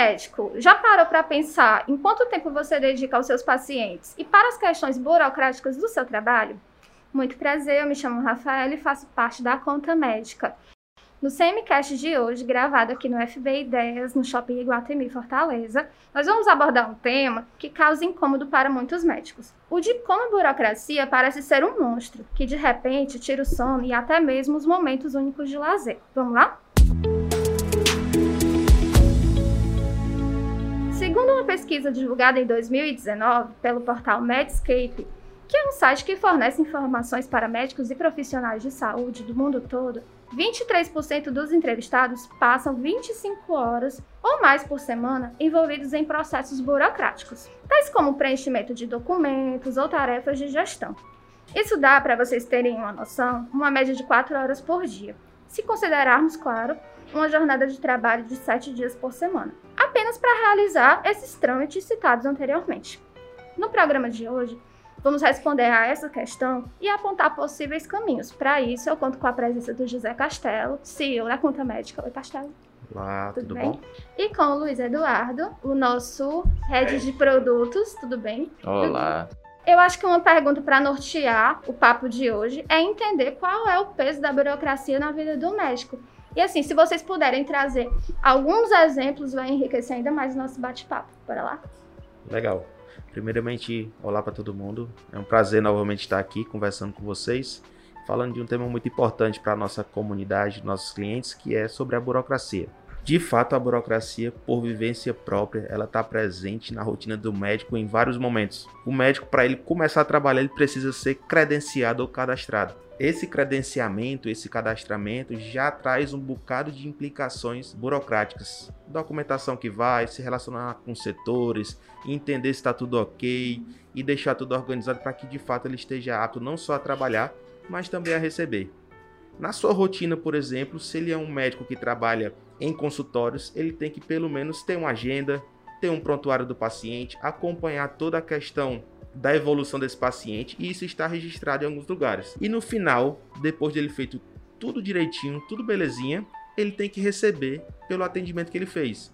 médico, já parou para pensar em quanto tempo você dedica aos seus pacientes e para as questões burocráticas do seu trabalho? Muito prazer, eu me chamo Rafael e faço parte da conta médica. No CMCast de hoje, gravado aqui no FB Ideias, no Shopping Iguatemi Fortaleza, nós vamos abordar um tema que causa incômodo para muitos médicos. O de como a burocracia parece ser um monstro, que de repente tira o sono e até mesmo os momentos únicos de lazer. Vamos lá? Segundo uma pesquisa divulgada em 2019 pelo portal Medscape, que é um site que fornece informações para médicos e profissionais de saúde do mundo todo, 23% dos entrevistados passam 25 horas ou mais por semana envolvidos em processos burocráticos, tais como preenchimento de documentos ou tarefas de gestão. Isso dá, para vocês terem uma noção, uma média de 4 horas por dia, se considerarmos, claro, uma jornada de trabalho de 7 dias por semana, apenas para realizar esses trâmites citados anteriormente. No programa de hoje, Vamos responder a essa questão e apontar possíveis caminhos. Para isso, eu conto com a presença do José Castelo, CEO da Conta Médica. Oi, Castelo. Olá, tudo, tudo bom? E com o Luiz Eduardo, o nosso head de produtos. Tudo bem? Olá. Eu acho que uma pergunta para nortear o papo de hoje é entender qual é o peso da burocracia na vida do médico. E assim, se vocês puderem trazer alguns exemplos, vai enriquecer ainda mais o nosso bate-papo. Bora lá? Legal. Primeiramente, olá para todo mundo. É um prazer novamente estar aqui conversando com vocês, falando de um tema muito importante para a nossa comunidade, nossos clientes, que é sobre a burocracia. De fato, a burocracia, por vivência própria, ela está presente na rotina do médico em vários momentos. O médico, para ele começar a trabalhar, ele precisa ser credenciado ou cadastrado esse credenciamento, esse cadastramento já traz um bocado de implicações burocráticas. Documentação que vai se relacionar com setores, entender se está tudo ok e deixar tudo organizado para que de fato ele esteja apto não só a trabalhar, mas também a receber. Na sua rotina, por exemplo, se ele é um médico que trabalha em consultórios, ele tem que pelo menos ter uma agenda, ter um prontuário do paciente, acompanhar toda a questão da evolução desse paciente e isso está registrado em alguns lugares. E no final, depois de ele feito tudo direitinho, tudo belezinha, ele tem que receber pelo atendimento que ele fez.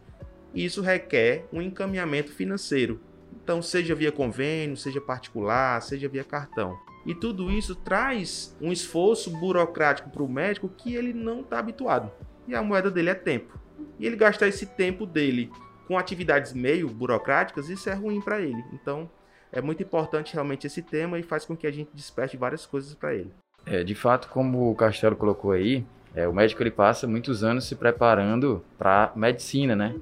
Isso requer um encaminhamento financeiro. Então, seja via convênio, seja particular, seja via cartão. E tudo isso traz um esforço burocrático para o médico que ele não está habituado. E a moeda dele é tempo. E ele gastar esse tempo dele com atividades meio burocráticas, isso é ruim para ele. Então, é muito importante realmente esse tema e faz com que a gente desperte várias coisas para ele. É, de fato, como o Castelo colocou aí, é, o médico ele passa muitos anos se preparando para medicina, né?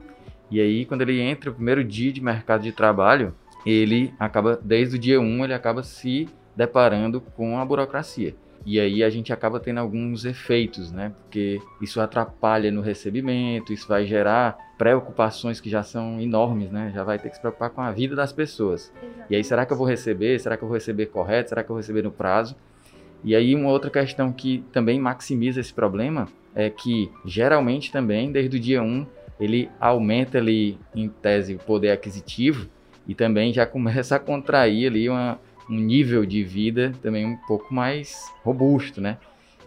E aí, quando ele entra o primeiro dia de mercado de trabalho, ele acaba, desde o dia 1, um, ele acaba se deparando com a burocracia. E aí a gente acaba tendo alguns efeitos, né? Porque isso atrapalha no recebimento, isso vai gerar preocupações que já são enormes, né? Já vai ter que se preocupar com a vida das pessoas. Exatamente. E aí, será que eu vou receber? Será que eu vou receber correto? Será que eu vou receber no prazo? E aí, uma outra questão que também maximiza esse problema é que, geralmente também, desde o dia 1, ele aumenta ali, em tese, o poder aquisitivo e também já começa a contrair ali uma, um nível de vida também um pouco mais robusto, né?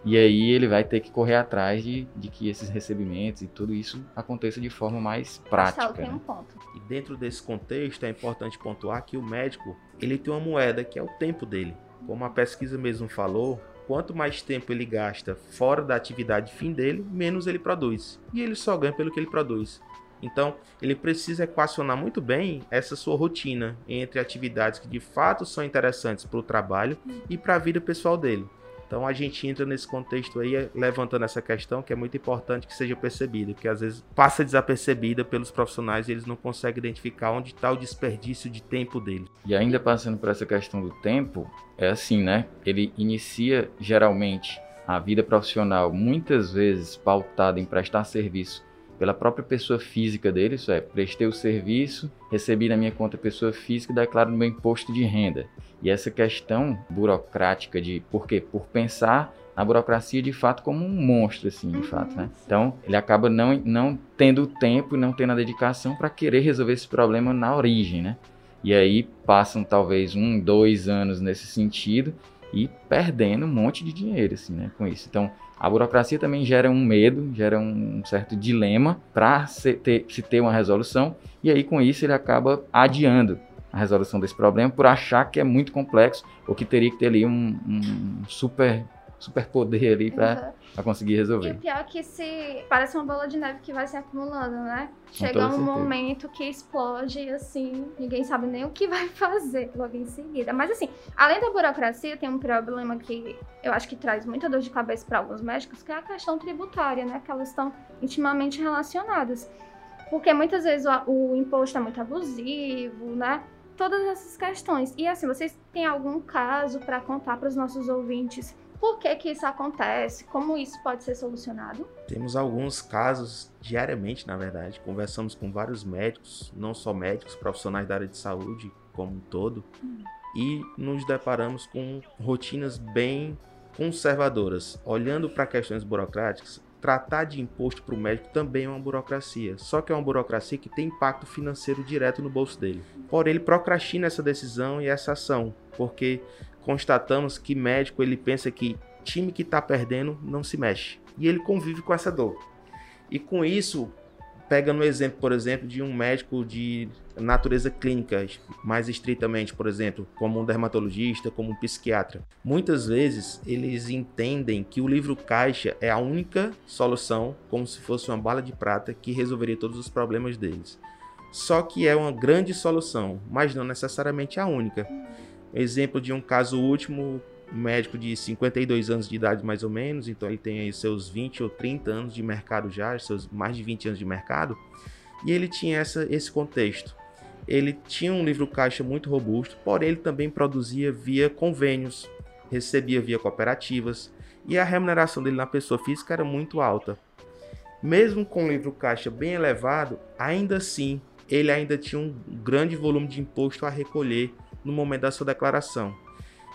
E aí ele vai ter que correr atrás de, de que esses recebimentos e tudo isso aconteça de forma mais prática. Tem um né? ponto. E dentro desse contexto é importante pontuar que o médico ele tem uma moeda que é o tempo dele. Como a pesquisa mesmo falou, quanto mais tempo ele gasta fora da atividade fim dele, menos ele produz. E ele só ganha pelo que ele produz. Então, ele precisa equacionar muito bem essa sua rotina entre atividades que de fato são interessantes para o trabalho e para a vida pessoal dele. Então a gente entra nesse contexto aí levantando essa questão que é muito importante que seja percebida, porque às vezes passa desapercebida pelos profissionais e eles não conseguem identificar onde está o desperdício de tempo deles. E ainda passando por essa questão do tempo, é assim, né? Ele inicia geralmente a vida profissional muitas vezes pautada em prestar serviço pela própria pessoa física dele, isso é, prestei o serviço, recebi na minha conta pessoa física e declaro no meu imposto de renda. E essa questão burocrática de por quê? Por pensar na burocracia de fato como um monstro, assim, de uhum. fato, né? Então, ele acaba não, não tendo tempo e não tendo a dedicação para querer resolver esse problema na origem, né? E aí passam talvez um, dois anos nesse sentido e perdendo um monte de dinheiro, assim, né, com isso. Então, a burocracia também gera um medo, gera um certo dilema para se ter, se ter uma resolução, e aí com isso ele acaba adiando a resolução desse problema por achar que é muito complexo ou que teria que ter ali um, um super superpoder ali para uhum. conseguir resolver. E o pior é que se parece uma bola de neve que vai se acumulando, né? Chega um certeza. momento que explode e assim, ninguém sabe nem o que vai fazer logo em seguida. Mas assim, além da burocracia, tem um problema que eu acho que traz muita dor de cabeça para alguns médicos, que é a questão tributária, né? Que elas estão intimamente relacionadas. Porque muitas vezes o, o imposto é muito abusivo, né? Todas essas questões. E assim, vocês têm algum caso para contar para os nossos ouvintes por que, que isso acontece? Como isso pode ser solucionado? Temos alguns casos diariamente, na verdade. Conversamos com vários médicos, não só médicos, profissionais da área de saúde como um todo, hum. e nos deparamos com rotinas bem conservadoras. Olhando para questões burocráticas, tratar de imposto para o médico também é uma burocracia. Só que é uma burocracia que tem impacto financeiro direto no bolso dele. Porém, ele procrastina essa decisão e essa ação, porque constatamos que médico ele pensa que time que está perdendo não se mexe. E ele convive com essa dor. E com isso, pega no exemplo, por exemplo, de um médico de natureza clínica, mais estritamente, por exemplo, como um dermatologista, como um psiquiatra. Muitas vezes eles entendem que o livro caixa é a única solução, como se fosse uma bala de prata que resolveria todos os problemas deles. Só que é uma grande solução, mas não necessariamente a única. Exemplo de um caso último, um médico de 52 anos de idade mais ou menos, então ele tem aí seus 20 ou 30 anos de mercado já, seus mais de 20 anos de mercado, e ele tinha essa, esse contexto. Ele tinha um livro caixa muito robusto, porém ele também produzia via convênios, recebia via cooperativas, e a remuneração dele na pessoa física era muito alta. Mesmo com o livro caixa bem elevado, ainda assim ele ainda tinha um grande volume de imposto a recolher no momento da sua declaração.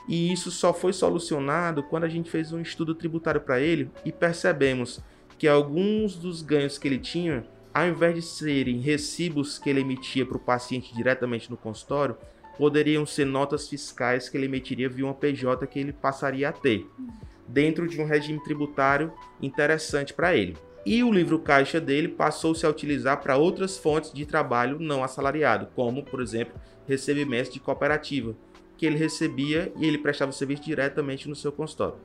E isso só foi solucionado quando a gente fez um estudo tributário para ele e percebemos que alguns dos ganhos que ele tinha, ao invés de serem recibos que ele emitia para o paciente diretamente no consultório, poderiam ser notas fiscais que ele emitiria via uma PJ que ele passaria a ter, dentro de um regime tributário interessante para ele. E o livro caixa dele passou-se a utilizar para outras fontes de trabalho não assalariado, como, por exemplo, recebimentos de cooperativa, que ele recebia e ele prestava o serviço diretamente no seu consultório.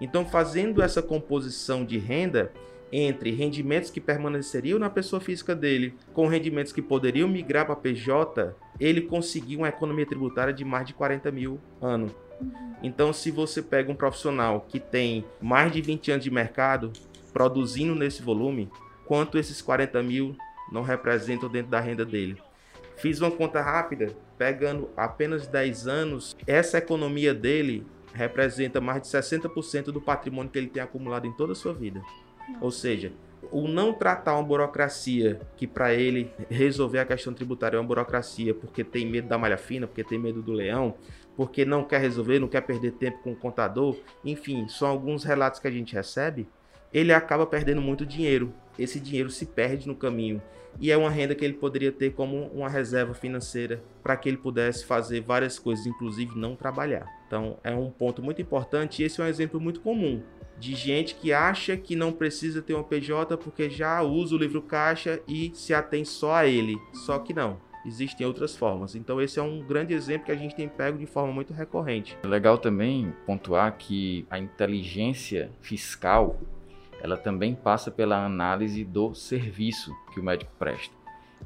Então, fazendo essa composição de renda entre rendimentos que permaneceriam na pessoa física dele com rendimentos que poderiam migrar para PJ, ele conseguiu uma economia tributária de mais de 40 mil ano. Então, se você pega um profissional que tem mais de 20 anos de mercado produzindo nesse volume, quanto esses 40 mil não representam dentro da renda dele? Fiz uma conta rápida, pegando apenas 10 anos, essa economia dele representa mais de 60% do patrimônio que ele tem acumulado em toda a sua vida. Ou seja, o não tratar uma burocracia que para ele resolver a questão tributária é uma burocracia porque tem medo da malha fina, porque tem medo do leão, porque não quer resolver, não quer perder tempo com o contador, enfim, são alguns relatos que a gente recebe, ele acaba perdendo muito dinheiro. Esse dinheiro se perde no caminho e é uma renda que ele poderia ter como uma reserva financeira para que ele pudesse fazer várias coisas, inclusive não trabalhar. Então é um ponto muito importante e esse é um exemplo muito comum de gente que acha que não precisa ter uma PJ porque já usa o livro caixa e se atém só a ele. Só que não. Existem outras formas. Então, esse é um grande exemplo que a gente tem pego de forma muito recorrente. É legal também pontuar que a inteligência fiscal ela também passa pela análise do serviço que o médico presta.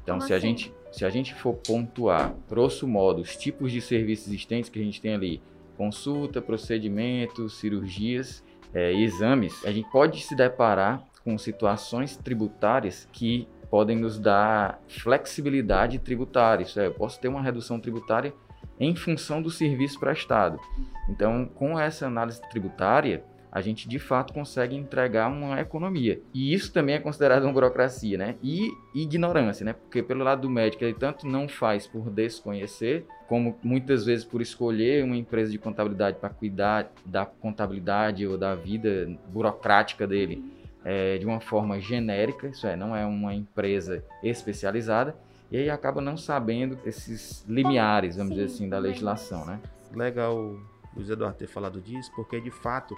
Então, Como se assim? a gente se a gente for pontuar, grosso modo, os tipos de serviços existentes que a gente tem ali, consulta, procedimentos, cirurgias, é, exames, a gente pode se deparar com situações tributárias que podem nos dar flexibilidade tributária. Isso é, eu posso ter uma redução tributária em função do serviço prestado. Então, com essa análise tributária, a gente de fato consegue entregar uma economia. E isso também é considerado uma burocracia, né? E ignorância, né? Porque pelo lado do médico, ele tanto não faz por desconhecer, como muitas vezes por escolher uma empresa de contabilidade para cuidar da contabilidade ou da vida burocrática dele é, de uma forma genérica, isso é, não é uma empresa especializada, e aí acaba não sabendo esses limiares, vamos dizer assim, da legislação, né? Legal Luiz Eduardo ter falado disso, porque de fato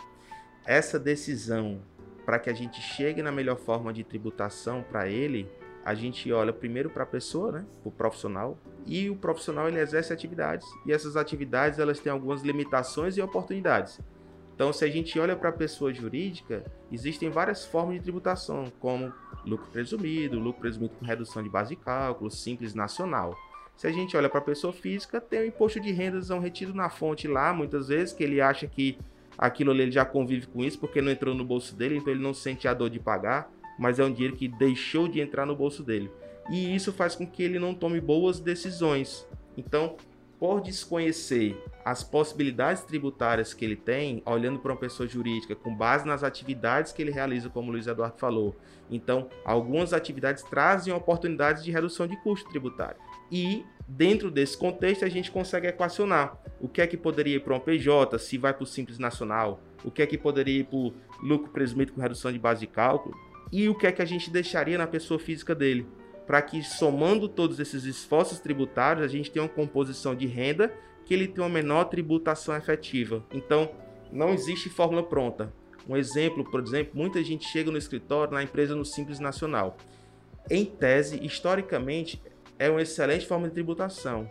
essa decisão para que a gente chegue na melhor forma de tributação para ele, a gente olha primeiro para a pessoa, né, o profissional, e o profissional ele exerce atividades e essas atividades elas têm algumas limitações e oportunidades. Então, se a gente olha para a pessoa jurídica, existem várias formas de tributação, como lucro presumido, lucro presumido com redução de base de cálculo, simples nacional. Se a gente olha para a pessoa física, tem o imposto de rendas um retido na fonte lá, muitas vezes, que ele acha que aquilo ali ele já convive com isso porque não entrou no bolso dele, então ele não sente a dor de pagar, mas é um dinheiro que deixou de entrar no bolso dele. E isso faz com que ele não tome boas decisões. Então, por desconhecer as possibilidades tributárias que ele tem, olhando para uma pessoa jurídica com base nas atividades que ele realiza, como o Luiz Eduardo falou. Então, algumas atividades trazem oportunidades de redução de custo tributário. E dentro desse contexto a gente consegue equacionar o que é que poderia ir para um PJ, se vai para o Simples Nacional, o que é que poderia ir para o lucro presumido com redução de base de cálculo e o que é que a gente deixaria na pessoa física dele para que somando todos esses esforços tributários a gente tenha uma composição de renda que ele tenha uma menor tributação efetiva. Então, não existe fórmula pronta. Um exemplo, por exemplo, muita gente chega no escritório, na empresa no Simples Nacional. Em tese, historicamente, é uma excelente forma de tributação,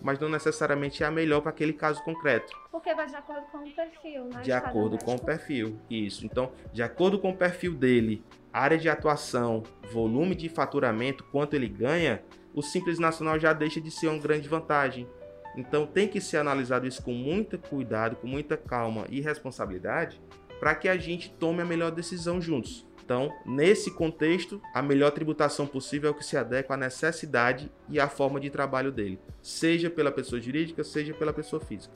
mas não necessariamente é a melhor para aquele caso concreto. Porque vai de acordo com o perfil, né? De acordo com o perfil, isso. Então, de acordo com o perfil dele, área de atuação, volume de faturamento, quanto ele ganha, o Simples Nacional já deixa de ser uma grande vantagem. Então tem que ser analisado isso com muito cuidado, com muita calma e responsabilidade, para que a gente tome a melhor decisão juntos. Então, nesse contexto, a melhor tributação possível é o que se adequa à necessidade e à forma de trabalho dele, seja pela pessoa jurídica, seja pela pessoa física.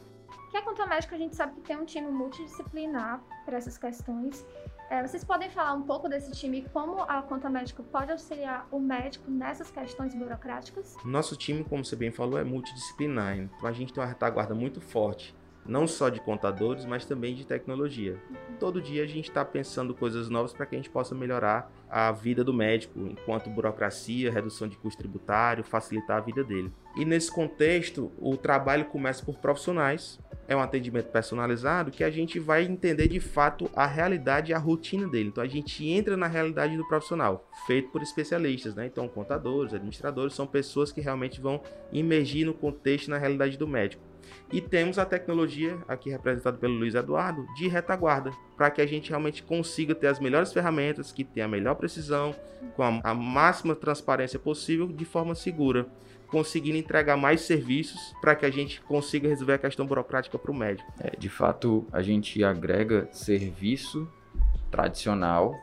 Que a conta médica a gente sabe que tem um time multidisciplinar para essas questões é, vocês podem falar um pouco desse time e como a conta médica pode auxiliar o médico nessas questões burocráticas? Nosso time, como você bem falou, é multidisciplinar, então a gente tem uma retaguarda muito forte, não só de contadores, mas também de tecnologia. Todo dia a gente está pensando coisas novas para que a gente possa melhorar a vida do médico, enquanto burocracia, redução de custo tributário, facilitar a vida dele. E nesse contexto, o trabalho começa por profissionais é um atendimento personalizado que a gente vai entender de fato a realidade e a rotina dele. Então a gente entra na realidade do profissional, feito por especialistas, né? Então contadores, administradores são pessoas que realmente vão imergir no contexto na realidade do médico. E temos a tecnologia, aqui representada pelo Luiz Eduardo, de retaguarda, para que a gente realmente consiga ter as melhores ferramentas, que tenha a melhor precisão, com a, a máxima transparência possível, de forma segura conseguindo entregar mais serviços para que a gente consiga resolver a questão burocrática para o médico. É, de fato, a gente agrega serviço tradicional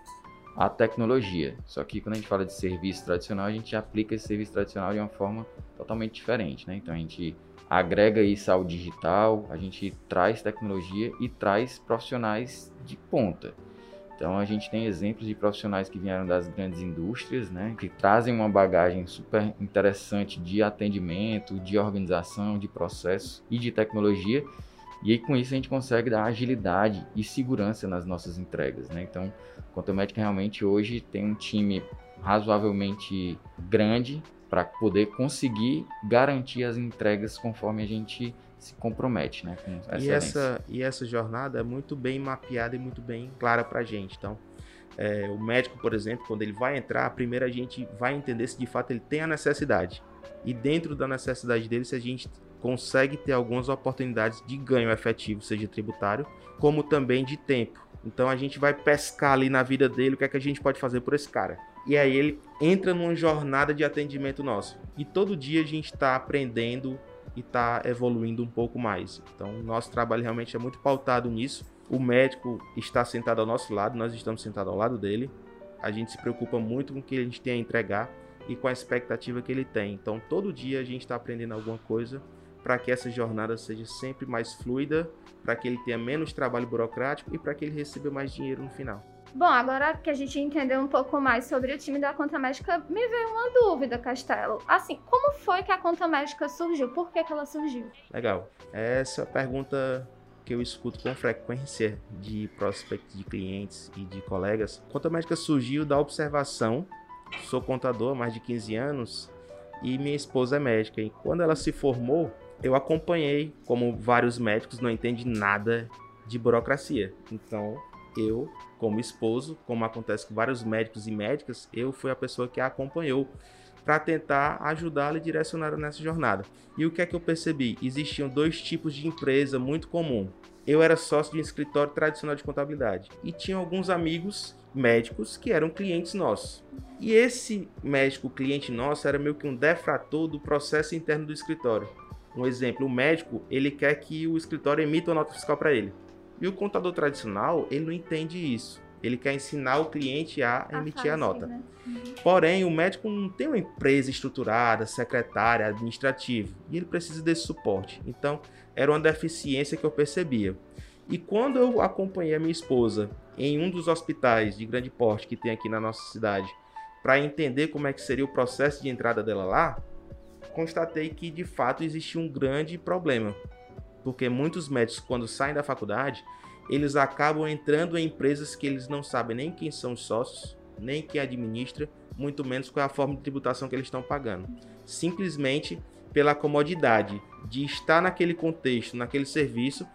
à tecnologia. Só que quando a gente fala de serviço tradicional, a gente aplica esse serviço tradicional de uma forma totalmente diferente, né? Então a gente agrega isso ao digital, a gente traz tecnologia e traz profissionais de ponta. Então a gente tem exemplos de profissionais que vieram das grandes indústrias, né, que trazem uma bagagem super interessante de atendimento, de organização, de processo e de tecnologia. E aí com isso a gente consegue dar agilidade e segurança nas nossas entregas, né? Então, Contomédica realmente hoje tem um time razoavelmente grande para poder conseguir garantir as entregas conforme a gente se compromete, né? e essa e essa jornada é muito bem mapeada e muito bem clara para a gente. Então, é, o médico, por exemplo, quando ele vai entrar, primeiro a gente vai entender se de fato ele tem a necessidade. E dentro da necessidade dele, se a gente consegue ter algumas oportunidades de ganho efetivo, seja tributário, como também de tempo. Então a gente vai pescar ali na vida dele o que é que a gente pode fazer por esse cara. E aí ele entra numa jornada de atendimento nosso. E todo dia a gente está aprendendo e está evoluindo um pouco mais. Então, nosso trabalho realmente é muito pautado nisso. O médico está sentado ao nosso lado, nós estamos sentados ao lado dele. A gente se preocupa muito com o que a gente tem a entregar e com a expectativa que ele tem. Então, todo dia a gente está aprendendo alguma coisa para que essa jornada seja sempre mais fluida, para que ele tenha menos trabalho burocrático e para que ele receba mais dinheiro no final. Bom, agora que a gente entendeu um pouco mais sobre o time da conta médica, me veio uma dúvida, Castelo. Assim, como foi que a conta médica surgiu? Por que, que ela surgiu? Legal. Essa pergunta que eu escuto com frequência de prospectos de clientes e de colegas. A conta médica surgiu da observação. Sou contador há mais de 15 anos e minha esposa é médica. E quando ela se formou, eu acompanhei, como vários médicos, não entende nada de burocracia. Então, eu, como esposo, como acontece com vários médicos e médicas, eu fui a pessoa que a acompanhou para tentar ajudá-la e direcioná-la nessa jornada. E o que é que eu percebi? Existiam dois tipos de empresa muito comum. Eu era sócio de um escritório tradicional de contabilidade e tinha alguns amigos médicos que eram clientes nossos. E esse médico cliente nosso era meio que um defrator do processo interno do escritório. Um exemplo, o médico, ele quer que o escritório emita uma nota fiscal para ele. E o contador tradicional, ele não entende isso. Ele quer ensinar o cliente a, a emitir a nota. Né? Uhum. Porém, o médico não tem uma empresa estruturada, secretária, administrativa, e ele precisa desse suporte. Então, era uma deficiência que eu percebia. E quando eu acompanhei a minha esposa em um dos hospitais de grande porte que tem aqui na nossa cidade, para entender como é que seria o processo de entrada dela lá, constatei que de fato existia um grande problema. Porque muitos médicos, quando saem da faculdade, eles acabam entrando em empresas que eles não sabem nem quem são os sócios, nem quem administra, muito menos qual é a forma de tributação que eles estão pagando. Simplesmente pela comodidade de estar naquele contexto, naquele serviço,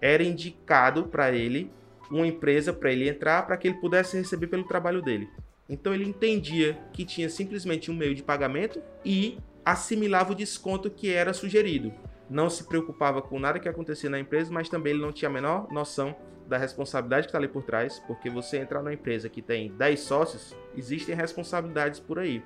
era indicado para ele uma empresa para ele entrar para que ele pudesse receber pelo trabalho dele. Então ele entendia que tinha simplesmente um meio de pagamento e assimilava o desconto que era sugerido. Não se preocupava com nada que acontecia na empresa, mas também ele não tinha a menor noção da responsabilidade que está ali por trás, porque você entrar numa empresa que tem 10 sócios, existem responsabilidades por aí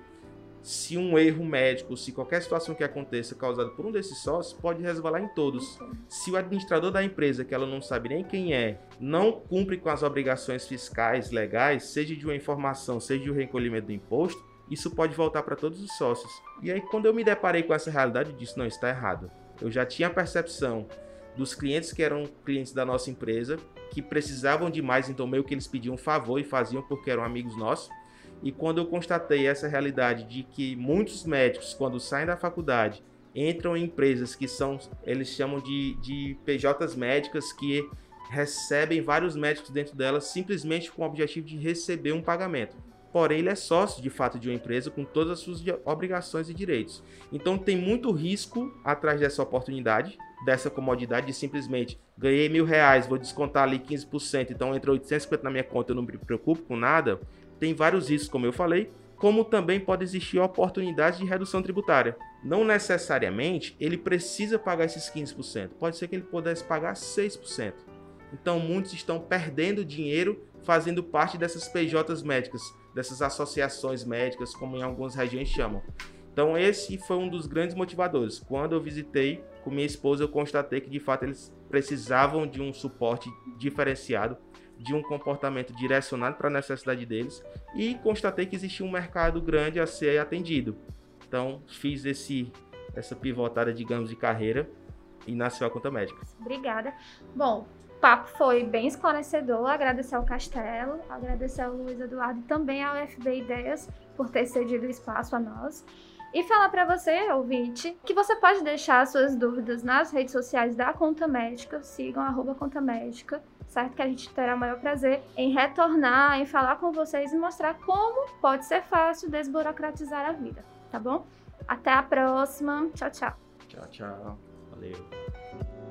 se um erro médico, se qualquer situação que aconteça causada por um desses sócios, pode resvalar em todos. Se o administrador da empresa, que ela não sabe nem quem é, não cumpre com as obrigações fiscais legais, seja de uma informação, seja de um recolhimento do imposto, isso pode voltar para todos os sócios. E aí, quando eu me deparei com essa realidade, eu disse: não, está errado. Eu já tinha a percepção dos clientes que eram clientes da nossa empresa, que precisavam de mais, então meio que eles pediam favor e faziam porque eram amigos nossos e quando eu constatei essa realidade de que muitos médicos, quando saem da faculdade, entram em empresas que são, eles chamam de, de PJs médicas, que recebem vários médicos dentro delas simplesmente com o objetivo de receber um pagamento. Porém, ele é sócio de fato de uma empresa com todas as suas obrigações e direitos. Então, tem muito risco atrás dessa oportunidade, dessa comodidade de simplesmente ganhei mil reais, vou descontar ali 15%, então entrou 850 na minha conta, eu não me preocupo com nada tem vários riscos, como eu falei, como também pode existir oportunidade de redução tributária. Não necessariamente ele precisa pagar esses 15%, pode ser que ele pudesse pagar 6%. Então muitos estão perdendo dinheiro fazendo parte dessas PJs médicas, dessas associações médicas, como em algumas regiões chamam. Então esse foi um dos grandes motivadores. Quando eu visitei com minha esposa, eu constatei que de fato eles precisavam de um suporte diferenciado de um comportamento direcionado para a necessidade deles e constatei que existia um mercado grande a ser atendido. Então, fiz esse essa pivotada, digamos, de carreira e nasceu a conta médica. Obrigada. Bom, papo foi bem esclarecedor. Agradecer ao Castelo, agradecer ao Luiz Eduardo e também ao FB Ideias por ter cedido espaço a nós. E falar para você, ouvinte, que você pode deixar suas dúvidas nas redes sociais da Conta Médica. Sigam Conta Médica certo? Que a gente terá o maior prazer em retornar, em falar com vocês e mostrar como pode ser fácil desburocratizar a vida, tá bom? Até a próxima. Tchau, tchau. Tchau, tchau. Valeu.